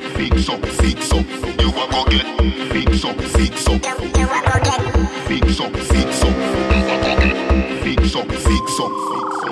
Fix up, fix up. You a go get fix up, fix up. You a go get fix up, fix up. You a go get fix up, fix up. Yeah.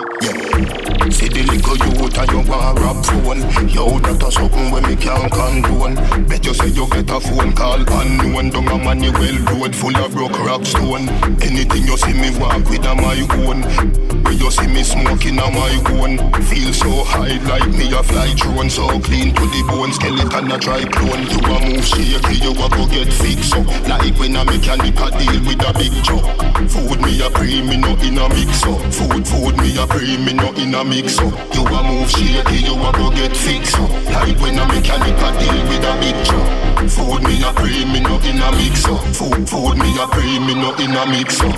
See the little youth and you want rap phone. Yo, that a something when me can't condone. Bet you say you get a phone call unknown. Down a Manuel road full of broke rock stone. Anything you see me walk with a my own. When you see me smoking on my own Feel so high like me a fly drone So clean to the bone, skeleton a try clone You a move shaky, you a go get fixed up Like when a mechanic a deal with a big truck Food me a pre, me no in a mix up Food, food me a pre, me no in a mix up. You a move shaky, you a go get fixed up. Like when a mechanic a deal with a big truck Food me a pre, me no in a mix up. Food, food me a pre, me no in a mix up.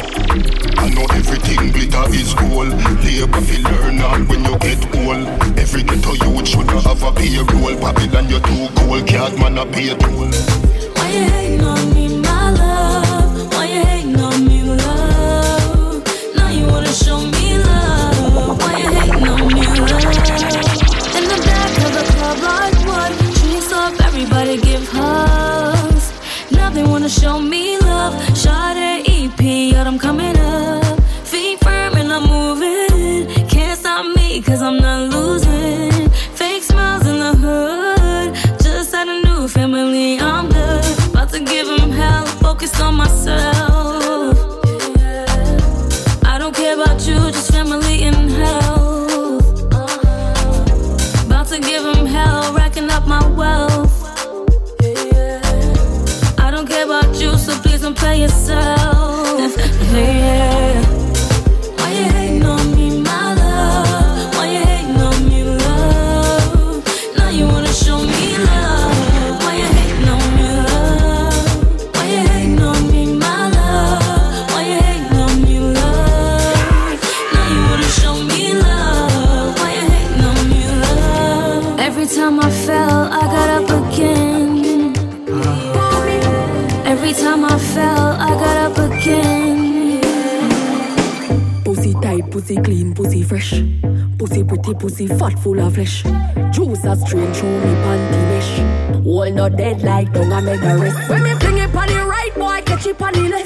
I know everything glitter is gold. Labor fi learn all when you get old. Every ghetto youth should have a payroll. Babylon you too cold, can't man a pay toll. Why you hating on me, everybody give hugs. They wanna show me love. Shot EP, yet I'm coming up. Feet firm and I'm moving. Can't stop me cause I'm not losing. Fake smiles in the hood. Just had a new family, I'm good. About to give them hell, focused on myself. I don't care about you, just family and health don't play yourself. Yeah. Pretty, pussy fat, full of flesh. Juice a strain through me panty mesh. All not dead like dung a mega rest. When me fling it on the right, boy, catch it on the left.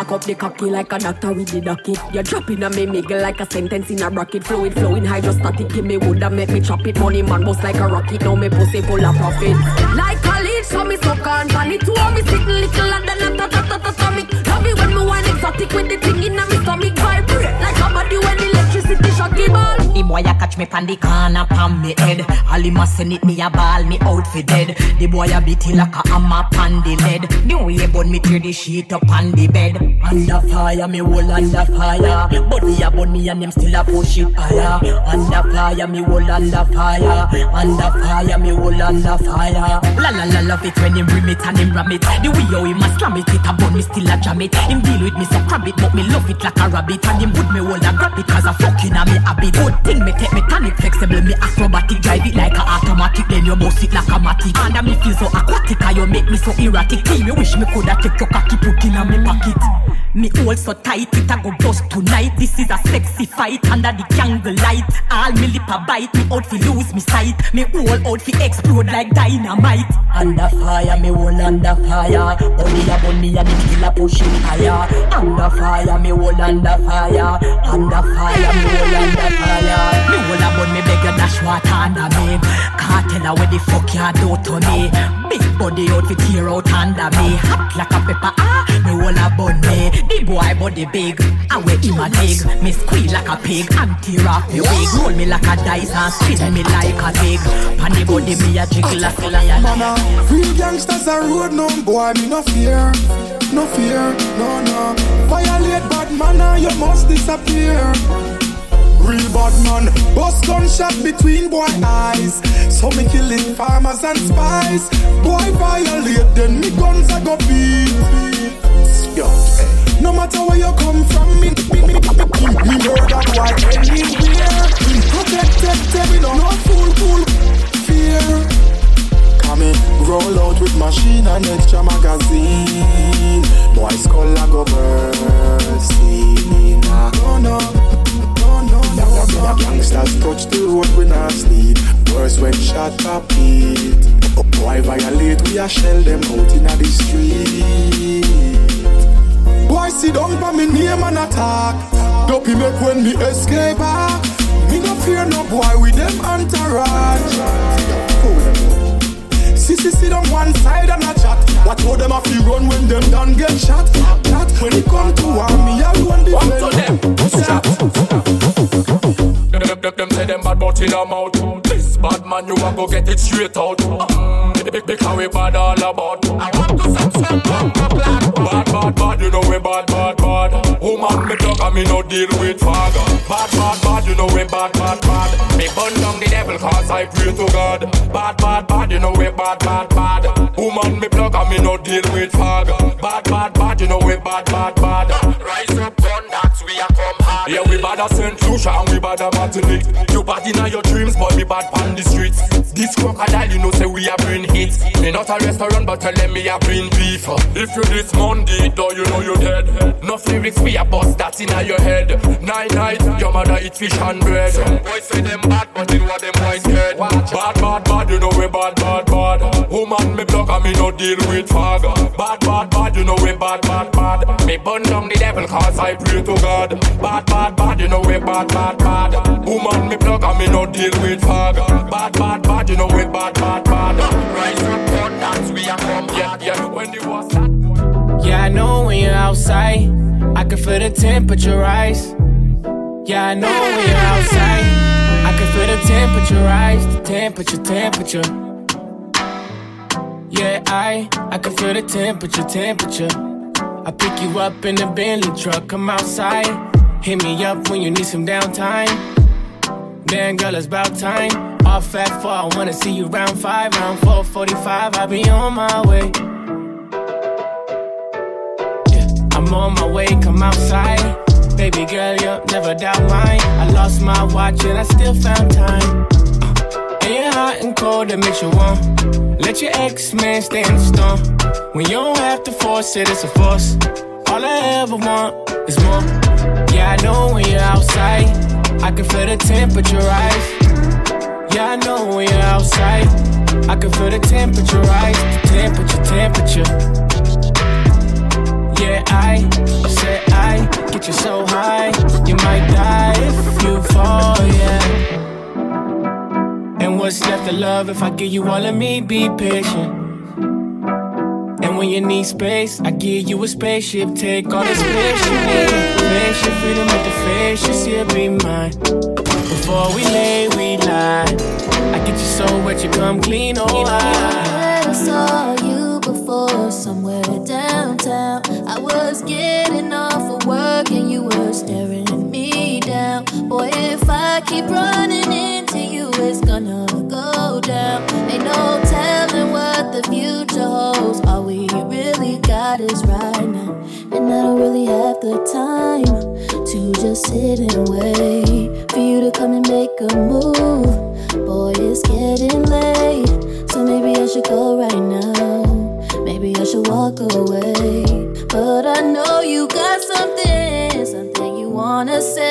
Me. Lock up the cocky like a doctor with the docket. You're dropping a me miggle like a sentence in a bracket. Fluid flowing hydrostatic. Give me wood and make me chop it. Money man bust like a rocket. Now me pussy full of profit. Like a lead, so me suck on pan it. Two me sitting little and then a ta ta ta ta stomach. Love it when me wine exotic with the thing in a me stomach. Vibrate like a body when electricity shocky ball. The boy a catch me pan the corner pan me head. All him a send it me a ball me out for dead. The boy a beat it like a hammer pan the lead. The way bun me tear the sheet up on the bed. Under fire me whole under fire. Body a bun me and him still a push it higher. Under fire me whole under fire. Under fire me whole under fire. La la la love it when him bring it and him ram it. The way how him a slam it, it a bun me still a jam it. Him deal with me so crab it, but me love it like a rabbit. And him would me hold a grab it cause a fucking a me habit. Good thing me take me tonic flexible, me acrobatic. Drive it like a automatic, then you bounce it like a matic. And me feel so aquatic, and you make me so erratic. Till me wish me coulda take your cocky put in a me pocket. Me hold so tight, it a go bust tonight. This is a sexy fight under the candle light. All me lip a bite, me out fi lose me sight. Me whole out fi explode like dynamite. Under fire, me whole under fire. Body a bun me and the killer push it higher. Under fire, me whole under fire. Under fire, me whole under fire. Me whole a bun me beg you dash water under me. Can't tell her where the fuck you do to me. Big body out fi tear out under me. Hot like a pepper, ah. Me whole a bun me. The boy body big, I wear him a dig. Me squeal like a pig and tear off me wig. Roll me like a dice and spin me like a pig. Pan the body me a jiggle a still a Mama, real gangsters are road no boy, me no fear, no fear, no no. Violate bad manner, you must disappear. Real bad man, bust gunshot between boy eyes. So me killing farmers and spies. Boy violate, then me gun girls I go beat. Yo, hey. No matter where you come from, me, me, me, me, me, murder boy anywhere. Protected, me no, no fool, fool, fear. Come in, roll out with machine and extra magazine. Boy, skull I go bursting. Oh, no, no, no, no, no. Gangsters touch the road, we not sleep. Worse when shot top beat. Boy violate, we a shell them out in the street. Boy sit down for me name and attack. Dopey make when me escape back. Me no fear no boy with them entourage. Sissy sit on one side and a chat. What told them if you run when them done get shot? That when it come to war, me I run the One to them. Them, them, them, them say them bad but in a mouth This bad man you a go get it straight out. Big, Because we bad all about. I want to set some Bad, bad, bad, you know we bad, bad, bad. Woman me talk and me no deal with father. Bad, bad, bad, you know we bad, bad, bad I pray to God. Bad, bad, bad, you know we bad, bad, bad. Woman me plug and me no deal with father Bad, bad, bad, you know we bad, bad, bad bad a St. Lucia and we bad a Martinique You bad in your dreams, but me bad on the streets. This crocodile, you know say we a bring hits Me not a restaurant, but tell them me a bring beef. If you this Monday, though you know you dead. No lyrics we a bust that in your head. Nine night, your mother eat fish and bread. Some boys say them bad, but in what them boys get. Bad, bad, bad, you know we bad, bad, bad. Woman me and me no deal with fag Bad, bad, bad, you know we bad, bad, bad. Me burn down the devil cause I pray to God. Bad, bad, bad, you know we bad, bad, bad. Woman me block and me no deal with fag Bad, bad, bad, you know we bad, bad, bad. Rise up, dance, we a come. Yeah, yeah, when the was that Yeah, I know when you're outside, I can feel the temperature rise. Yeah, I know when you're outside, I can feel the temperature rise. The temperature, temperature. Yeah, I, I can feel the temperature, temperature. I pick you up in the Bentley truck, come outside. Hit me up when you need some downtime. Man, girl, it's about time. Off at four, I wanna see you round five, round four forty-five. I'll be on my way. Yeah, I'm on my way, come outside. Baby girl, you'll never doubt mine. I lost my watch and I still found time. And cold, that makes you warm. Let your ex man stay in the storm. When you don't have to force it, it's a force. All I ever want is more. Yeah, I know when you're outside, I can feel the temperature rise. Yeah, I know when you're outside, I can feel the temperature rise. The temperature, temperature. Yeah, I said I get you so high, you might die if you fall, yeah. And what's left of love if I give you all of me? Be patient. And when you need space, I give you a spaceship. Take all the space you need. Face your freedom with the face, you see it be mine. Before we lay, we lie. I get you so wet, you come clean, oh I. I saw you before somewhere downtown. I was getting off of work and you were staring down. Boy, if I keep running into you, it's gonna go down. Ain't no telling what the future holds. All we really got is right now. And I don't really have the time to just sit and wait for you to come and make a move. Boy, it's getting late, so maybe I should go right now. Maybe I should walk away. But I know you got something, something you wanna say.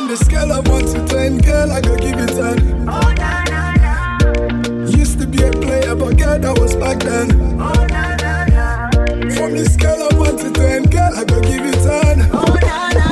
From the scale of 1 to 10, girl, I gotta give it 10. Oh, nah, nah, nah. Used to be a player, but girl, that was back then. Oh, nah, nah, nah. From the scale of 1 to 10, girl, I gotta give it 10. Oh, nah, nah.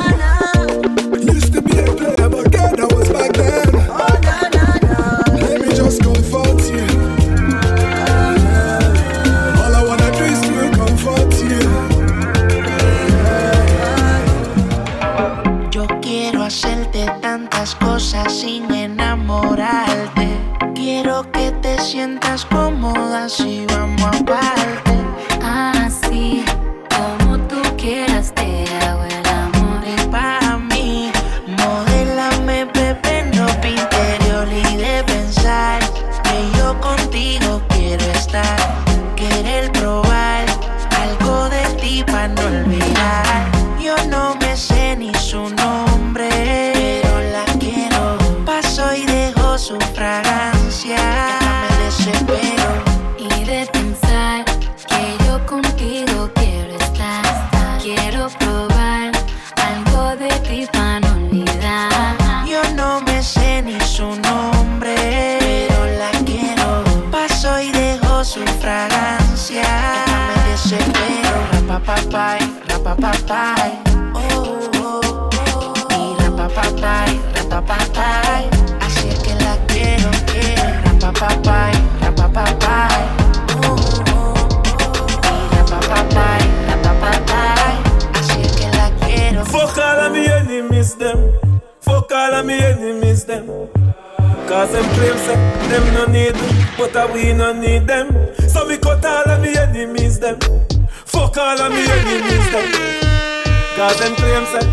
But uh, we no need them. So we cut all of me enemies, them. Fuck all of me enemies, them. Cause them claim say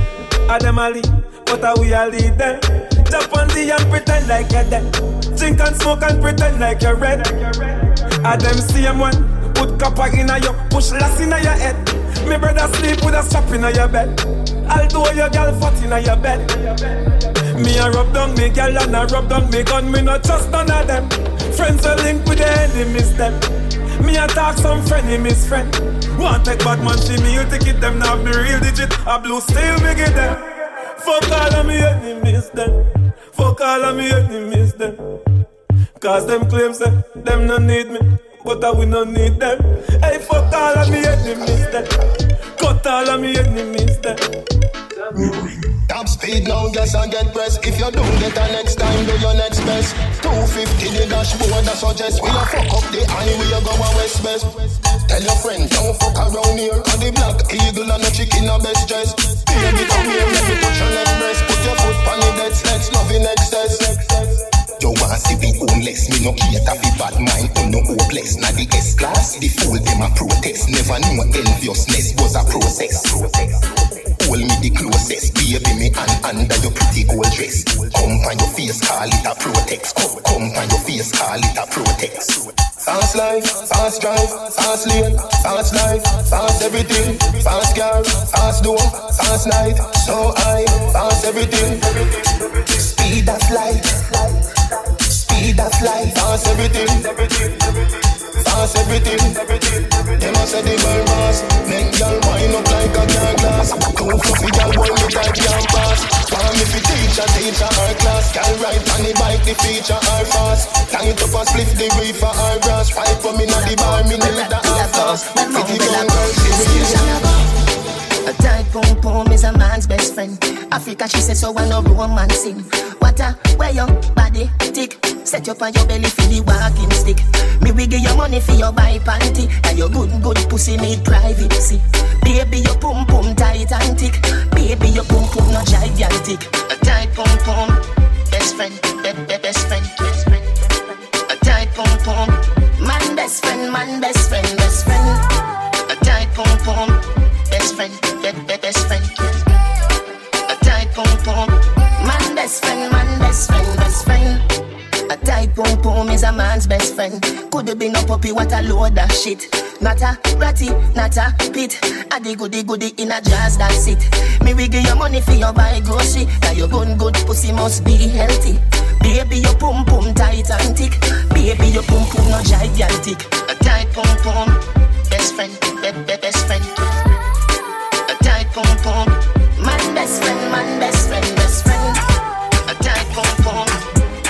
I them a but uh, we a lead them. Jump on the and pretend like you're dead. Drink and smoke and pretend like you're red. I them same one, put copper in a you, push lass in a your head. Me brother sleep with a strap in a your bed. Although your girl fat in a your bed. Me a rub down me girl and a rub down me gun. Me not trust none of them. Friends are linked with the enemies them. Me a talk some frenemies friend. Want take bad man me, you take it them now me real digit. A blue steel me get them. Fuck all of me enemies them. Fuck all of me enemies them. Cause them claims say them no need me, but I we no need them. Hey, fuck all of me enemies them. Cut all of me enemies them. Top speed now, guess I get press. If you don't get a next time, do your next best. 250 the dashboard, that suggest we a fuck up the highway, you go a west best. Tell your friend, don't fuck around here. Cause the black eagle and the chicken are best dress. Baby, come here, let me touch your left breast. Put your foot on the dead let's love in excess. You want see we homeless, me no cater fi bad mind, oh no hopeless. Now the S class, the fool them a protest. Never knew enviousness was a process. Hold me the closest, baby me and under your pretty gold dress. Come on your face, call it a protex. Come, come on your face, call it a protex. Fast life, fast drive, fast lane, fast life, fast everything, fast car, fast door, fast night, so high, fast everything. Speed of light, speed of light, fast everything, fast everything. Them a say the world boss, make y'all wind up like a car glass. Too fluffy y'all boy me that can't pass. Want me fi teach a teacher her class, girl ride on the bike the feature her fast. Tight up a spliff the reefer her grass. Fight for me not the bar, me need the half fast. Pretty young girl, she A tight pum pum is a man's best friend. Africa, she says, so I no romancing. A where your body tick. Set up on your belly for the walking stick. Me we give you money for your buy panty. And your good, good pussy need privacy. Baby, your pum pum tight and thick. Baby, your pum pum not gigantic. A tight pum pum, best friend, be, be, best friend, best friend. A tight pum pum, man best friend, man best friend, best friend. A tight pum pum, best friend, be, be, best friend. A tight pum pum, man best friend, man best friend, best friend. A tight pum pum is a man's best friend. Could have been a puppy, what a load of shit. Not a ratty, not a pit. A the goody goody in a jazz, that's it. Me we give you money for your buy grocery. Now your gun good pussy must be healthy. Baby, your pum pum tight and thick. Baby, your pum pum no gigantic. A tight pum pum, best friend, be, be, best friend. Pum pum, man best friend, man best friend, best friend. A tight pum pum,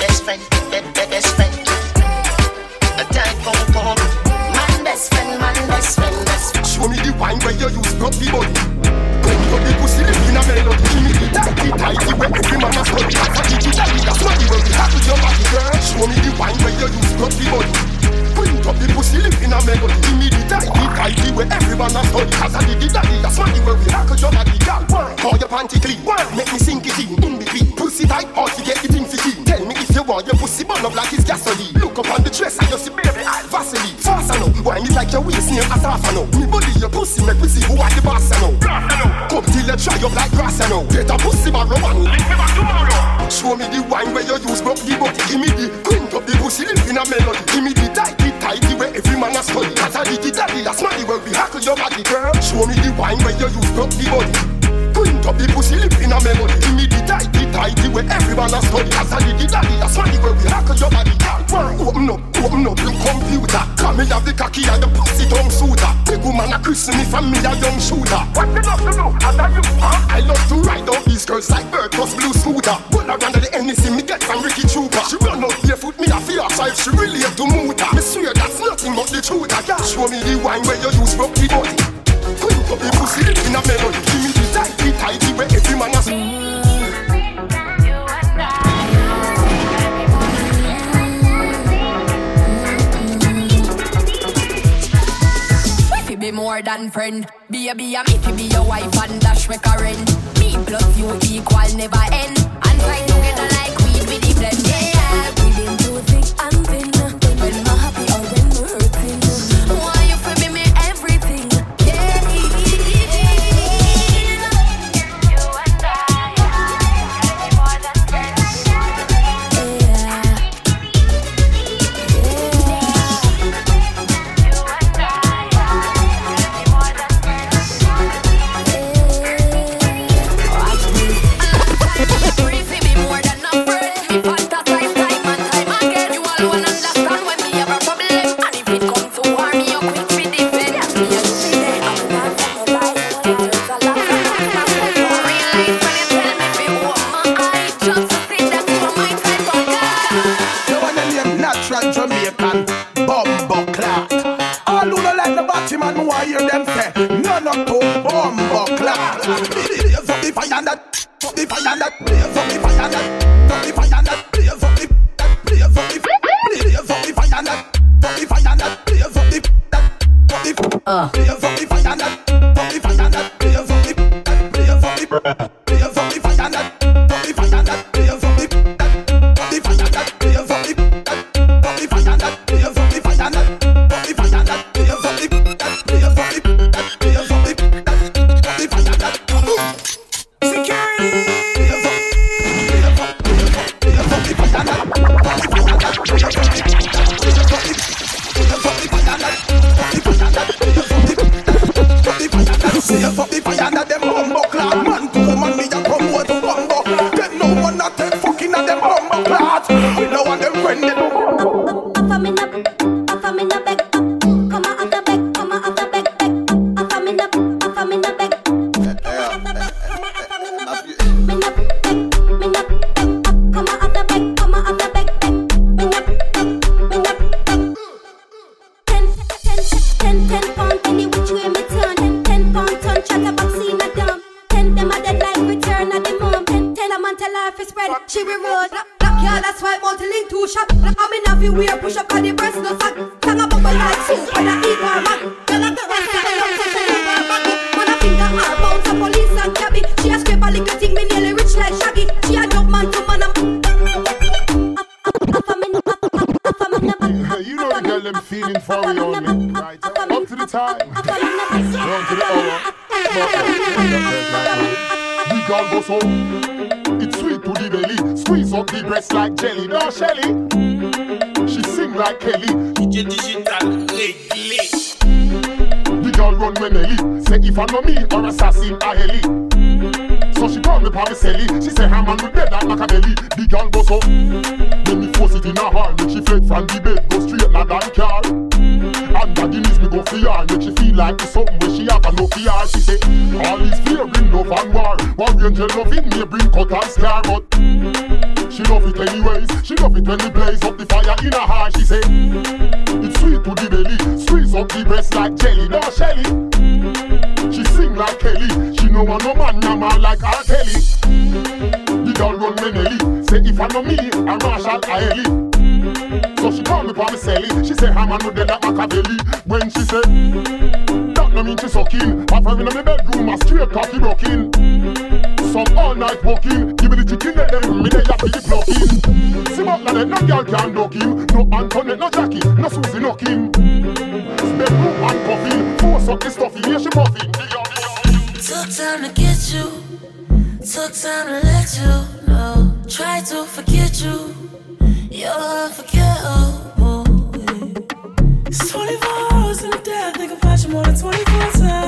best friend, be, be, best friend. A tight pum pum, man best friend, man best friend, best friend. Show me the wine where you use the body. You the pussy live in a melody, give me the tighty tighty where every man a study. That's a daddy, that's what you will be happy your body, girl. Show me the wine where you use the body. Up the pussy live in a melody, give me the tighty tighty where every man a study. That's a diggy daddy, that's you will be happy your body, girl. Call your panty clean, make me sink it in, in between. Pussy tight, hard to get the thing for clean. Tell me if you want your pussy burn up like it's gasoline. Look up on the dress and you see baby, I Vaseline. Fast I know, wine it like your waist near as half I know. Me body your pussy make me see who are the boss I know. Come till you dry up like grass I know. Get a pussy barrow and lick me back tomorrow. Show me the wine where you use broke the body. Give me the quint up the pussy live in a melody. Give me the tighty tighty where every man a study. That's a diggy daddy, that's money where we hackle your body girl. Show me the wine where you use broke the body. Quint up the pussy lip in a melody Give me the tighty tighty where everyone a study As a diggy daddy, that's money where we hackle your body girl Open up, open up your computer. Come me have the cocky and the pussy tongue suitor Big woman a christen me from me a young shooter. What you love to do, as you, huh? I love to ride out these girls like bird plus blue scooter. Pull around the anything me get from Ricky Trooper. She run out barefoot, me a fear if she really have to move her. Me swear that's nothing but the truth. I got Show me the wine where you use broke the body. Quint up the pussy in a melody. Give me the tighty tighty where every man has be more than friend. Baby, I'm me fi be your wife and dash make a rent. Me plus you equal never end. The Batman, who hear them say, none of to Bumbo Clat. Blaze up the fire that, the fire that, the fire that, fire that, blaze up the, fire that, the fire that, so. It's sweet to the belly, squeeze up the breast like jelly. No, Shelly, she sing like Kelly. DJ Digital, lately. The girl run when Ellie say if I know me or assassin, I Ellie. So she call me Pavicelli. She said, her man with bed like Machiavelli. The girl goes up. Then me force it in her heart, then she fled from the bed. forget you. Took time to let you know. Try to forget you. You're unforgettable. It's 24 hours in a day. I think about you more than 24 times.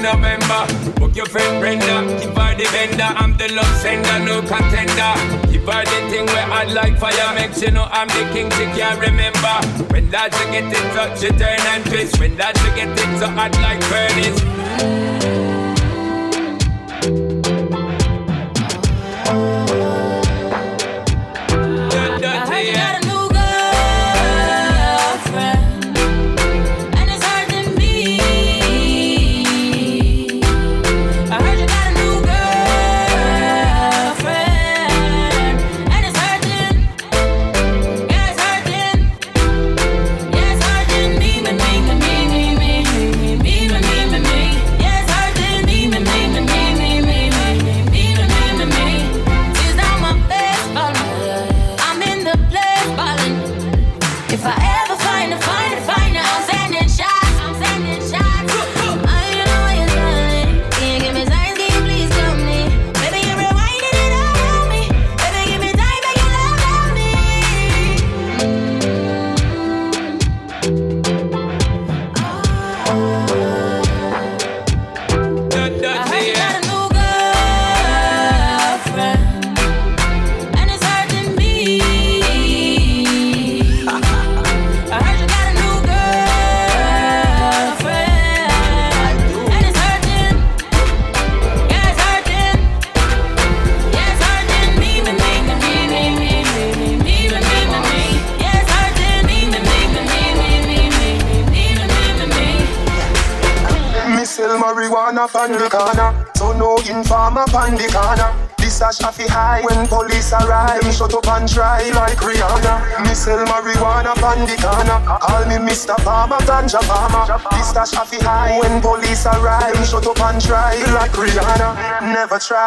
Until November. Book your friend Brenda, keep her the vendor. I'm the love sender, no contender. Keep her the thing where I like fire, makes you know I'm the king. She can't remember. When that you get it, touch it, turn and twist. When that you get it, so hot like furnace.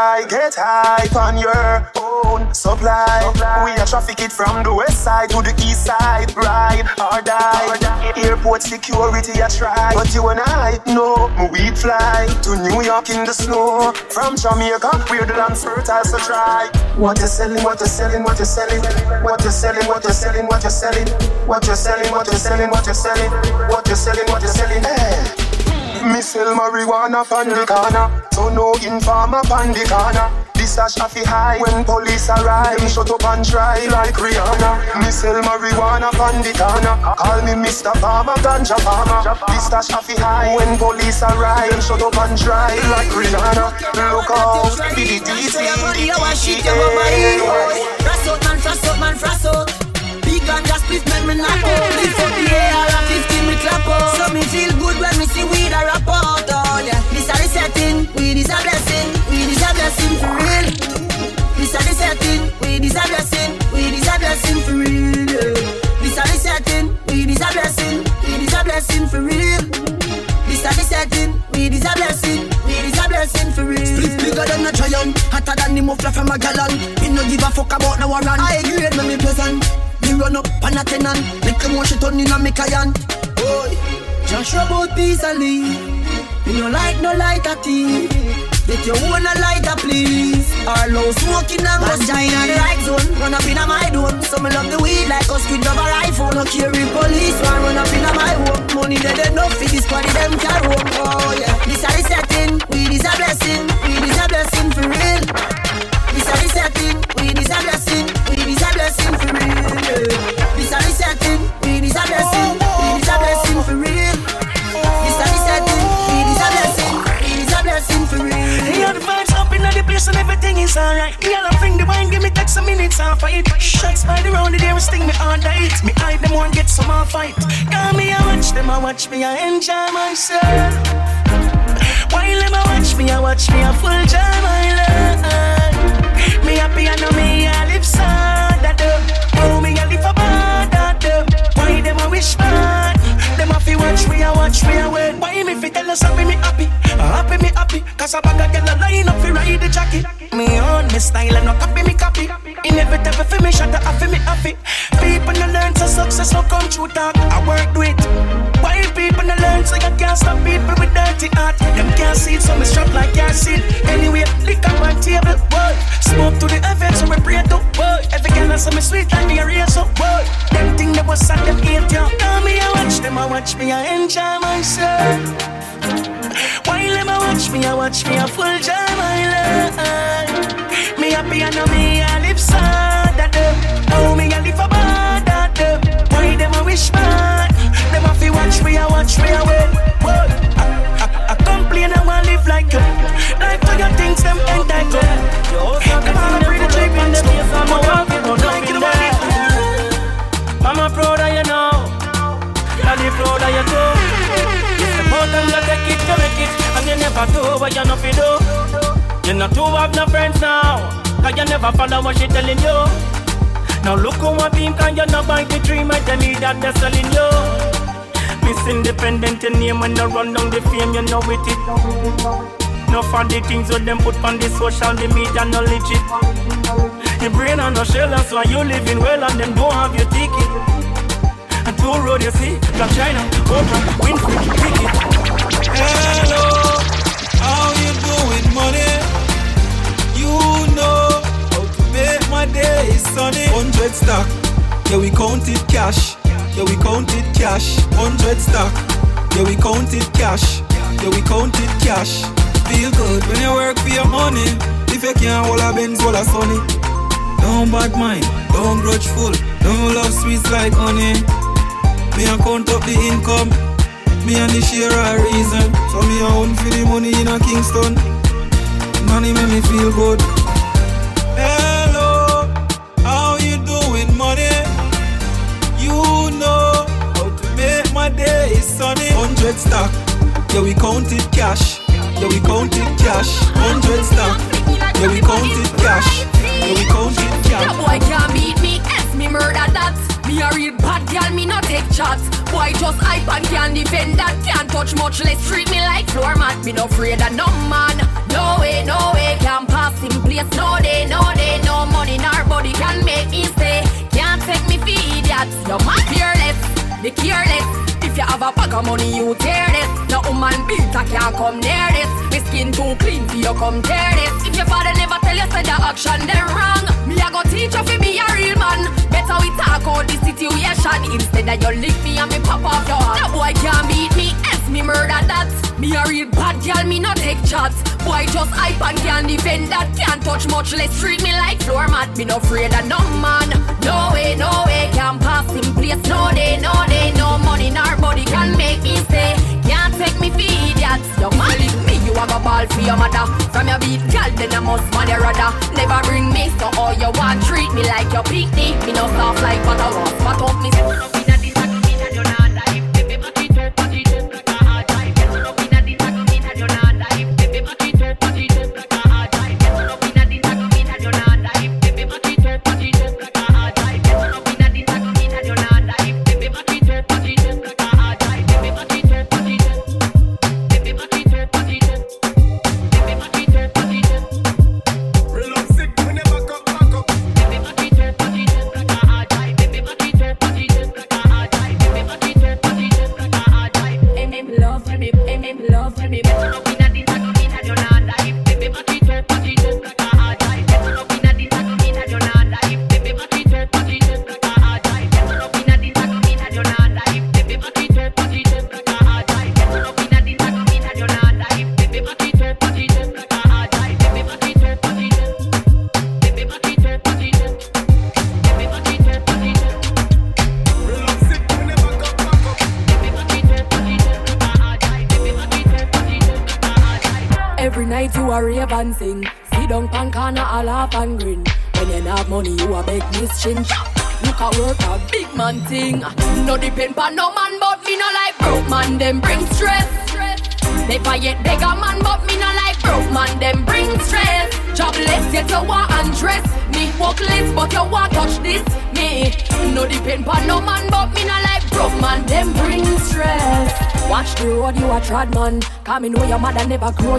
Try get high on your own supply. We a traffic it from the west side to the east side. Ride or die. Airport security a try, but you and I know weed fly to New York in the snow. From Jamaica, where the land fertile, so try. What you selling? What you selling? What you selling? What you selling? What you selling? What you selling? What you selling? What you selling? What you selling? What you selling? What you selling? Me sell marijuana from the corner, so no informer from the corner. This a shaffy high when police arrive. Them shut up and try like Rihanna. Me sell marijuana from the corner. Call me Mr. Farmer, ganja farmer. This a shaffy high when police arrive. Them shut up and try like Rihanna. Look out, be the DC. Frost out, man, frost out, man, frost out. And just split, man, me knock out. Lift up the air, all 15 me clap out. So me feel good when me see weed a rap out. Oh yeah, this a the setting, weed is a blessing, weed is a blessing for real. This a the setting, weed is a blessing, weed is a blessing for real. This a the setting, weed is a blessing, weed is a blessing for real. This the setting, weed is a blessing, weed is a blessing for real. Split bigger than a giant, hotter than the muffler from a gallon. Me no give a fuck about no warrant. I grade me me pleasant. Me run up on a tenant, make them wash it on in a me client. Boy, just rub out peace. Me no like no lighter tea. Get your own a lighter, please. Or low smoking and go in the right zone. Run up in a my dome. So me love the weed like us could love a rifle. No carry police. One run up in a my home. Money dead enough for this body them can me, I enjoy myself. While them, I watch me, I watch me, I full joy my life. Me happy, I know me, I live sad. That oh, me, I live a bad. That why them, I wish bad. Them have to watch me, I watch me, I wait. Why me fi tell us happy, me happy, happy me happy. Cause a bag of girl a line up fi ride the jockey. Me own me style and no copy me copy. Inevitable fi me shut up fi me happy. People no learn say success will come true talk. I work it. Can't stop people with dirty heart. Them can't see it, so me strap like your seed. Anyway, lick up my table, boy. Smoke to the heavens, so we pray to, boy. Every girl so me sweet like me a race up, boy. Them thing that was sad, them hate you. Now me I watch them, I watch me, I enjoy myself. While them I watch me, I watch me, I full joy my life. Me happy, I know me, I live sad at them. Oh, me, I live bad at them. Why them a wish bad? You not two have no friends now, cause you never follow what she telling you. Now look who I beam, cause you not buy the dream, and tell me that they're selling you. Miss Independent, your name when you run down the fame, you know it. it. No for the things that them put on the social, the media, no legit. Your brain on no shell, that's why you living well, and them don't have your ticket. And two road you see, Blac Chyna, Oprah, Winfrey, Ricky. Hello, how you doing, money? Know how to make my day sunny. Hundred stack, yeah we counted cash, yeah we counted cash. Hundred stack, yeah we counted cash, yeah we counted cash. Feel good when you work for your money. If you can't hold a Benz, hold a Sunny. Don't bad mind, don't grudgeful, don't love sweets like honey. Me a count up the income, me and the share a reason. So me own for the money in a Kingston. Money make me feel good. Hello, how you doing, money? You know how to make my day sunny. Hundred stack, yeah we counted cash, yeah we counted cash. Hundred stack, yeah we counted cash, yeah we counted cash. That boy can't beat me, S me murder that. Me a real bad girl, me not take shots. Boy just hype and can defend that. Can't touch much, less treat me like floor mat. Me no afraid of no man. No way, no way, can pass him place. No day, no day, no money, nor body can make me stay. Can't take me for idiots. You mad fearless, be careless. If you have a bag of money, you tear this. No woman i can't come near this. Me skin too clean for you come tear this. If your father never tell you say the action then wrong, me I go teach you fi be a real man. Better we talk out the situation instead of you lick me and me pop off your heart. That boy can't beat me, me murder that. Me a real bad girl, me not take shots. Boy just hype and can defend that. Can't touch much, less treat me like floor mat. Me no afraid of no man. No way, no way, can pass him place. No day, no day, no money, nor body can make me stay. Can't take me for idiots. You man me, you have a ball for your mother. From your beat, girl, then I must your rather. Never bring me, so all you want treat me like your picnic. Me no soft like butter, fat up me.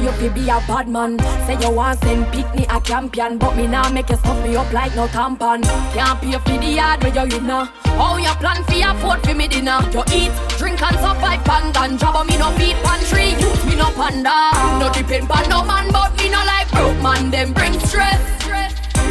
You fi be a bad man. Say you want send picnic a champion, but me now make you stuff me up like no tampon. Can't pay for the yard where you in now. How you plan your food for me dinner? You eat, drink and survive pan ganja, but me no feed pantry. Youth me no panda. No depend pan no man, but me no like broke man. Them bring stress.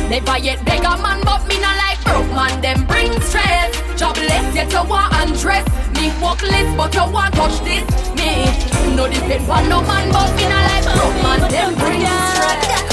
Never yet beg a man, but me not like broke man. Them bring stress. Jobless yet you want undress. Me workless, but you want touch this. Me no depend on no man, but me not like broke man. Them bring stress.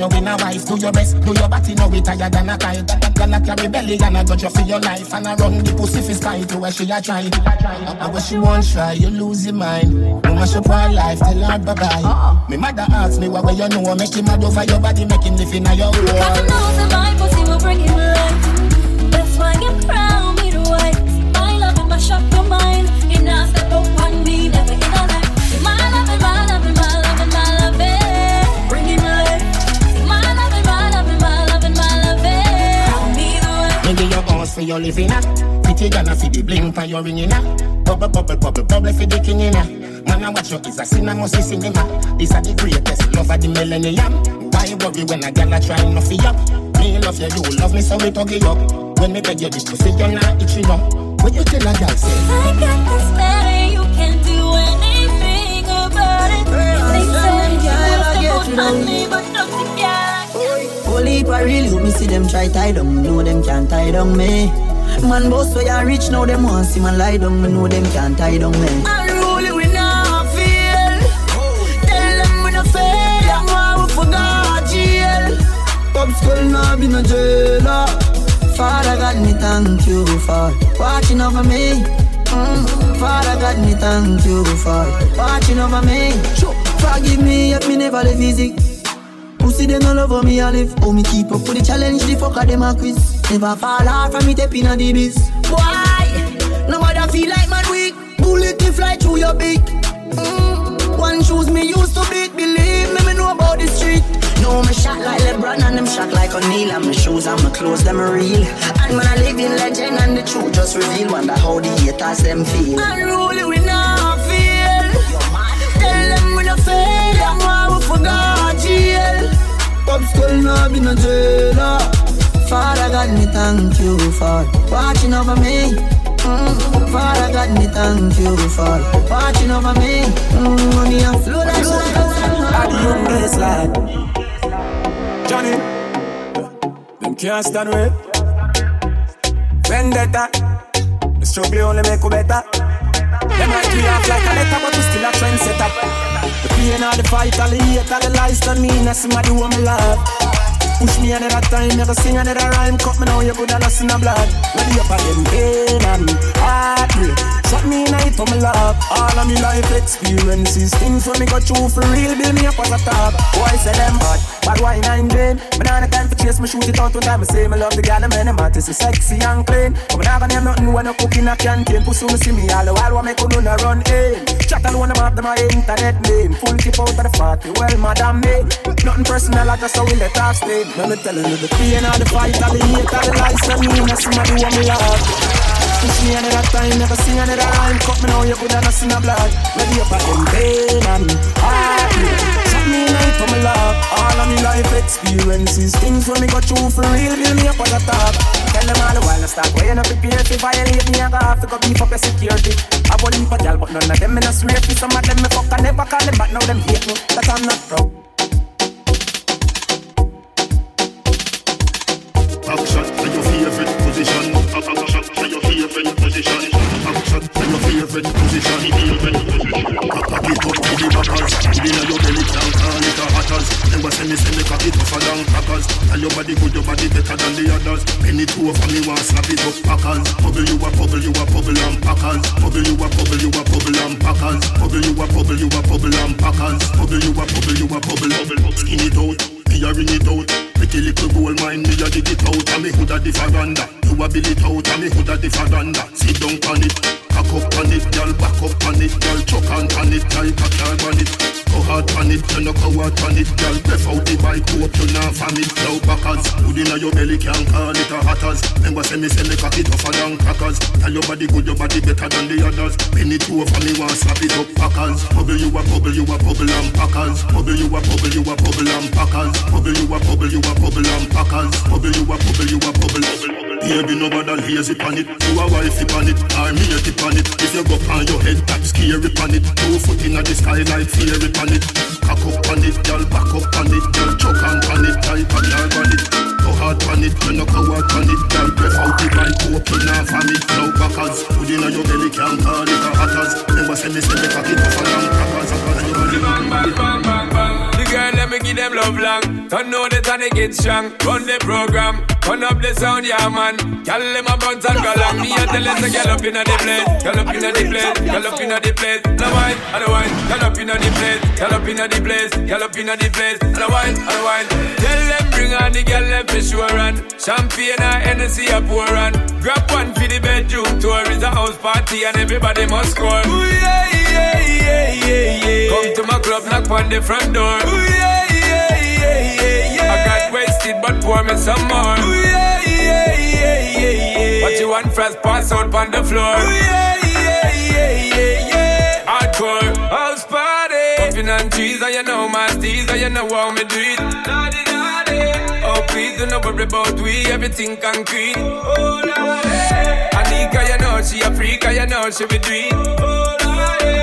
You in a wife. Do your best, do your body, no we tired than a kite. Gonna carry belly and I got you for your life. And I run the pussy fi sky to where she a try. I wish she won't try, you lose your mind. No mash up her life, tell her bye bye. Me mother ask me what way you know, make him mad over your body, make him live in a your Cause I know that my pussy will bring my life. For your living ah. Pretty gonna fi the bling for your ringing ah. Bubble bubble bubble bubble for the king in ah. Man I watch you is a sinner must be cinema. This are the greatest love of the millennium. Why worry when a gal try no fi up? Me love you, you love me so we tug you up. When me beg you this pussy you not itching up. When you tell a gal say. I got this better, you can't do anything try tie down, know them can't tie down me. Man boss so ya rich now them want see man lie down, me know them can't tie down me. Unruly we not feel, tell them we no fail, them want we forgot jail. Pop school now be no jailer. Father God me thank you for watching over me. Mm. Father God me thank you for watching over me. Sure. Forgive me if me never live easy. Pussy them all over me I live. Oh me keep up with the challenge The fucker them a quiz. Never fall off from me tapping on the biz. Why? Nobody feel like man weak. Bullet can fly through your beak. Mm. One shoes me used to beat. Believe me, me know about the street. No, me shot like LeBron and them shot like O'Neal. And my shoes and my clothes, them real. And man, I live in legend and the truth just reveal. Wonder how the haters them feel. Unruly we not Pop school now be no jailer. Father God me thank you for watching over me. Mm. Father God me thank you for watching over me. Mm. Money and flow like At the young place lad Johnny. Them can't stand with Vendetta. The struggle only make you better. Them might be off like a letter But we still a trendsetter. The pain of the fight All the hate All the lies Don't mean that somebody want me love Push me another time, never sing another rhyme. Cut me now, you coulda lost in the blood. Ready up again, pain and heartbreak. Shot me in it my love. All of me life experiences, things when me got through for real, build me up as a top. Boy say them bad, bad wine and vain. Me nah time for chase, me shoot it out one time. Me say me love the girl, I'm in the is sexy and clean. But me nah gonna name nothing when I cook in a canteen. Pussy me see me all the while, what make you no run in. Chat alone, I'm up to my internet name. Full tip out of the party, well, madam me. Nothing personal, I just how we let talk stay. Let me telling you the pain of the fight, all the hate, all the lies, and me, and somebody want me love. Push me another time, never sing another rhyme. Cut me now, you coulda not seen a blood. Ready up again, pain and heartbreak. Shot me night for my love. All of me life experiences, things when me go through for real, build me up as a top. Tell them all the while I start when you not prepare to violate me, I go have to go beef up your security. I go leave a girl, but none of them in a swear some of them me fuck, I never call them back, now them hate me. That I'm not proud. Position. Action to your favorite position. Cock it up to the backers. Inna your belly can call it a hatters. Never send me send me cock it tougher than crackers. Tell your body good, your body better than the others. Penny two for me want slap it up packers. Bubble you a bubble, you a bubble and packers. Bubble you a bubble, you a bubble and packers. Bubble you a bubble, you a bubble and packers. Bubble you a bubble, you a bubble. Skin it out, me a ring it out. Pretty little gold mine, me a dig it out. And me hood a the veranda. You a bill it out and me hood a different than. Sit down on it. Cock up on it, girl, back up on it, girl, chuck on on it, like a car on it. Go hard on it, you no go hard on it, girl. Breath out the bike, hope you not from it. Now backers, hood inna your belly can't call it a hatters. Remember say me say me cock it tougher than crackers. Tell your body good, your body better than the others. Penny two over me want slap it up packers. Bubble you a bubble, you a bubble and packers. Bubble you a bubble, you a bubble and packers. Bubble you a bubble, you a bubble and packers. Bubble you a bubble, you a bubble. Baby, no bother lazy pan it. You a wifey pan it, or me a tip on it. If you go on your head, tap scary pan it. Two foot inna the sky like fairy pan it. Cock up on it, girl, back up on it, girl, chuck on pan it, type of girl on it. Go hard pan it, you no go hard pan it, girl. Breath out the bike, open off on it. Now backers, put inna your belly, can't call it a hatters. Remember say me say me cock it off a long crackers. Bang, bang, bang, bang, bang. Girl, let me give them love long. Don't know the time they get strong. Run the program. Turn up the sound, yeah, man. Girl, them a bounce and go long. Me a tell us a girl up inna the place. Girl up inna the place. Girl up inna the place. And a wine, and wine. Girl up inna the place. Girl up inna the place. Girl up inna the place. And a wine, and wine. Tell them bring on the girl left for sure and champagne and Hennessy a pour and grab one for the bedroom tour. It's a house party and everybody must score. Ooh, yeah, yeah, yeah, yeah, yeah. Come to my club, knock on the front door. Ooh, yeah, yeah, yeah, yeah, yeah. I got wasted, but pour me some more. Ooh, yeah, yeah, yeah, yeah, yeah. What you want first, pass out on the floor. Ooh, yeah, yeah, yeah, yeah, yeah. Hardcore house party. Puffing on trees, and you know my steez, and you know how me do it. Oh, please do not worry about we, everything concrete. Oh, Lordy. Anika, you know she a freak, you know she be do it. Oh.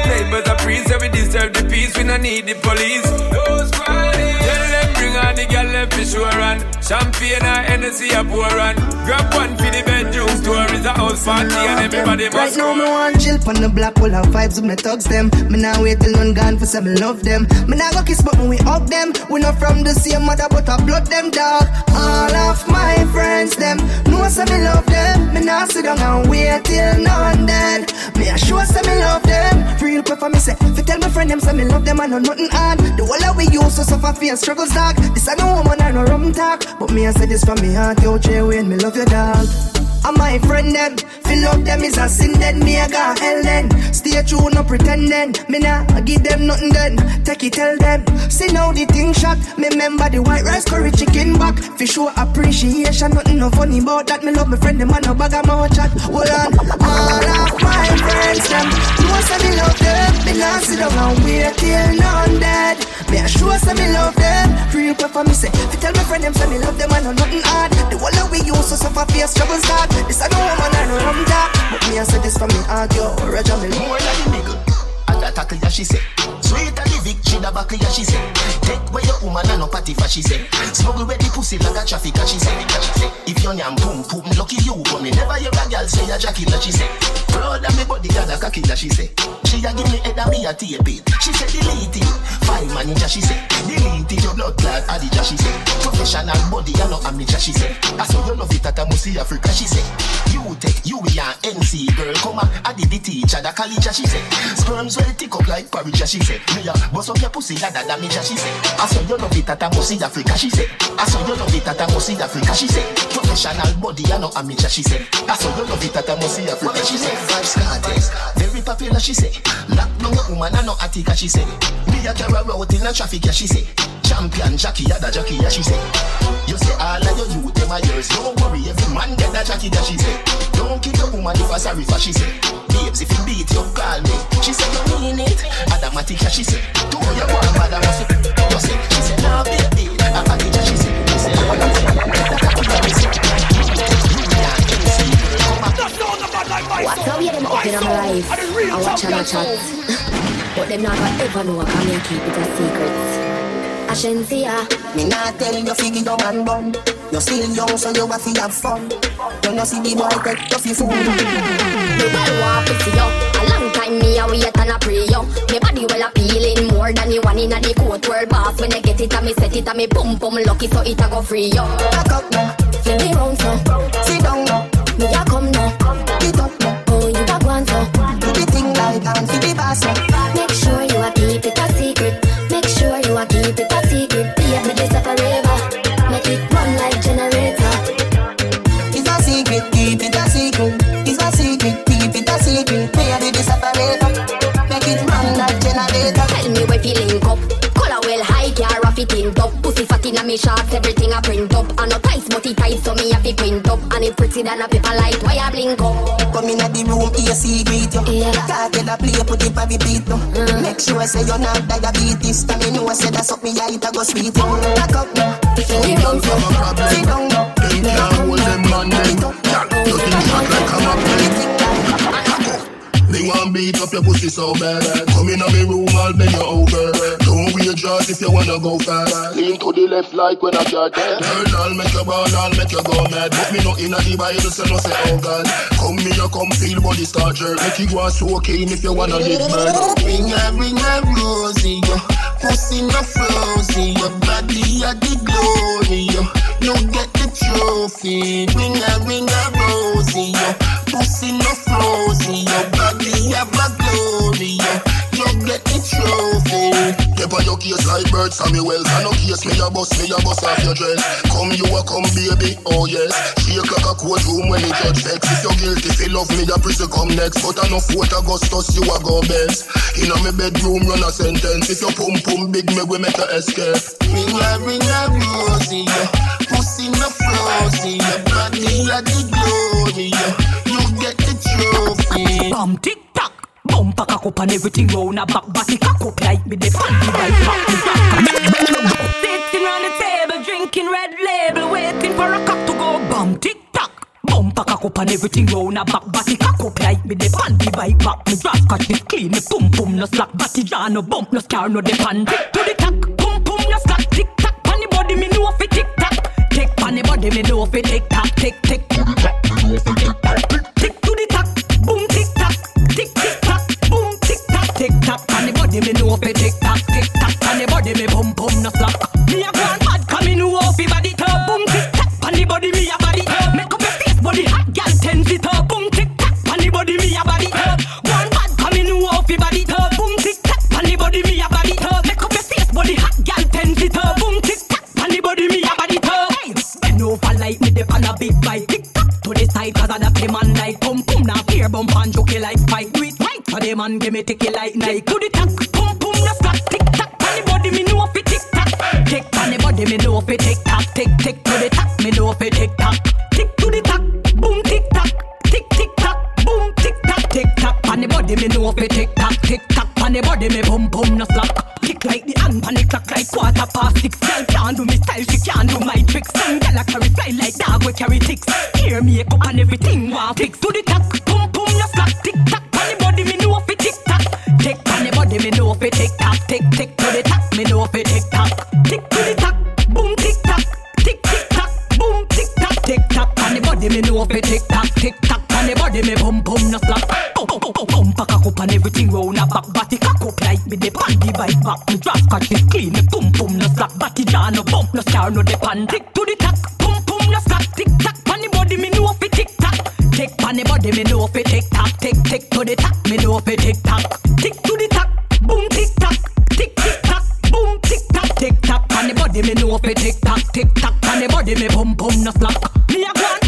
Neighbors are free, so we deserve the peace, we don't need the police. Those Friday. Tell them bring on the girl left for sure and champagne and Hennessy a pour and grab one for the bedroom tour. It's a house party and everybody Right must now, me want chill pon the block, full of vibes with me thugs them. Me nah wait till none gone for some me love them. Me nah go kiss, but me we hug them. We not from the same mother, but I blood them dog. All of my friends them know say me love them. Me nah sit down and wait till none dead. Me a sure say me love them. Real quick for me say, fi tell my friend them say me love them and no nothing hard. The whole of we used to suffer fear and struggles dog. This I no woman and no rum talk, but me I say this from me heart, yo Jay Wayne, me love you dog. And my friend them, feel love them is a sin then me I got hell then. Stay true, no pretending. Me nah give them nothing then. Take it, tell them. See now the thing shot. Me remember the white rice curry chicken back. For sure appreciation, nothing no funny about that. Me love my friend them and no bag of mouth chat. Hold on, all of my friends them. You say me love them. Me nah sit down and wait till none dead. Me a sure say me love them. Real for me say, fi tell my friend them say me love them and no nothing hard. Whole used to suffer fear struggle start. This I no woman no rum talk, but me I say this for me heart yo. Roger me More than the nigga. That tackle ya she say. Sweet and the victory the back ya she say. Take where your woman and no party for she say. Smuggle where the pussy like a traffic she say. If your nyam pum pum lucky you but me never hear a girl say a Jackie la she say. Proud of me body got a cocky la she say. She a give me head and me a tape it. She say delete it. Five manager she say. Delete it your blood clot adija she say. Professional body and no amateur she say. I saw you love it at a Musi Africa she say. You take you we and NC girl come on. I did the teacher the college she say. Sperms well tick up like porridge she say. Me a bust up your pussy that damage she say. I saw you love it at a Musi Africa she say. I saw you love it at a Musi Africa she say. Professional body and no amateur she say. I saw you love it at a Musi Africa she say. Five scotties, very popular she say. Lock down woman and no attica she say. Me a carry out in a traffic yeah she say. Champion Jackie the Jackie yeah she say. You say all of your youth them a yours. Don't worry every man get a Jackie yeah she say. Don't kill your woman if a sorry for she say. Babes if you beat you call me. She say you mean it. Adamatic yeah she say. Do your one mother must You say she say no baby. A package yeah she say. She say all of them. That a killer me say. You can't see girl come back. What's how you them up in my life? I watch and I chat. But them not gonna ever know I can keep it a secret. I shouldn't see ya. Me not tell you figure your man bun. You still young, so you have to have fun. You know see the boy take you fi fool. Me well want see you. A long time me a wait and a pray you. Me body well appealing more than the one inna the court world boss. When I get it, I me set it, I me pum pum lucky, so it a go free you. Back up now, Flip me round so. sit down now, Me a come me shorts, everything I print up. And no tight, but it tight, so me have to print up. And it pretty than a paper light, why I blink up? Come in at the room, AC greet you. Yeah. Can't tell a play, put it for repeat no. Mm. Make sure I say you're not diabetes. Tell me know say that's up me, I eat a go sweet you. Back up now, sit down, sit down. They can't hold them man them. Nothing shot like I'm a me want beat up your pussy so bad. Come in my room, I'll bend you over. Don't wear jaws if you wanna go fast. Lean to the left like when I got that. Girl, I'll make you ball, I'll make you go mad. Put me not in a the Bible, so no say oh God. Come me, you come feel body start jerk. Make you go so keen if you wanna live bird. Ring a ring a rosy. Pussy no frozy, your body a the glory, yo. You get the trophy. Ring a ring a rosy, yo. Pussy no frozy, your body me have a glory. You get the trophy. Never your case like bird Samuel. I no case me a bust, me a bust off your dress. Come you a come baby, oh yes. Shake like a courtroom when the judge vex. If you're guilty, feel love me, a prison come next. But I no foot Augustus, you a go best. In a me bedroom, run a sentence. If you pum pum big, me we make a escape. Ring a ring a rosy, yeah. Pussy no frozy, your body a the glory, yeah. Bum tick tock. Bumper cock up and everything round a back body cock up like me the panty right back. Sitting round the table drinking red label, waiting for a cock to go bum tick tock. Bumper cock up and everything round a back body cock up like me the panty right back. Me drop catch it clean, me pum pum no slack, body jar no bump no scar no the panty to the tack. Pum pum no slack, tick tock, pan the body me know fi tick tock. Tick pan the body me know fi tick tock, tick tick. Me tick. Tick body me know fi tick tock, tick tock. Pan the body me pum pum no slack. Me a go and mad 'cause me know fi body top, boom tick tock. Pan the body me a body top. Make up your face body hot, girl tense it up, boom tick tock. Pan the body me a body top. One bad 'cause me know fi body top, boom tick tock. Pan the body me a body top. Make up your face body hot, girl tense it up, boom tick tock. Pan the body me a body top. Hey, bend over like me dip on a big bike. Tick tock to the side 'cause I the man like pum pum now fear bump and joke like fight. Do it for the man give me ticky like Nike. To the tack, pum pum no slack. Tick tock, pan the body me know fi tick tock. Tick pan the body me know fi tick tock. Tick tick to the tack me know fi tick tock. Tick to the tack, boom tick tock. Tick tick tock, boom tick tock. Tick tock pan the body me know fi tick tock. Tick tock pan the body me pum pum no slack. Tick like the hand pan the clock like quarter past six. Girl can't do me style, she can't do my tricks. Some girl a carry fly like dog we carry ticks. Hair makeup and everything want fix to the tack. Me know fi tick tock. Tick tick to the tack me know fi tick tock. Tick to the tack, boom tick tock. Tick tick tock, boom tick tock. Tick tock pan the body me know fi tick tock. Tick tock pan the body me pum pum no. Pum pum pum pum pack up and everything round a back. Body cock up like me the panty bite back. Me drop catch it clean. Me pum pum no slack. Body jar no bump no scar no the pan. Tick to the tack, pum pum no slack. Tick tock pan the body me know fi tick tock. Tick pan the body me know fi tick tock. Tick tick to the tack me know fi tick tock. Tick body me know if it tick tock, tick tock, and the body me pum pum no slack. Me a go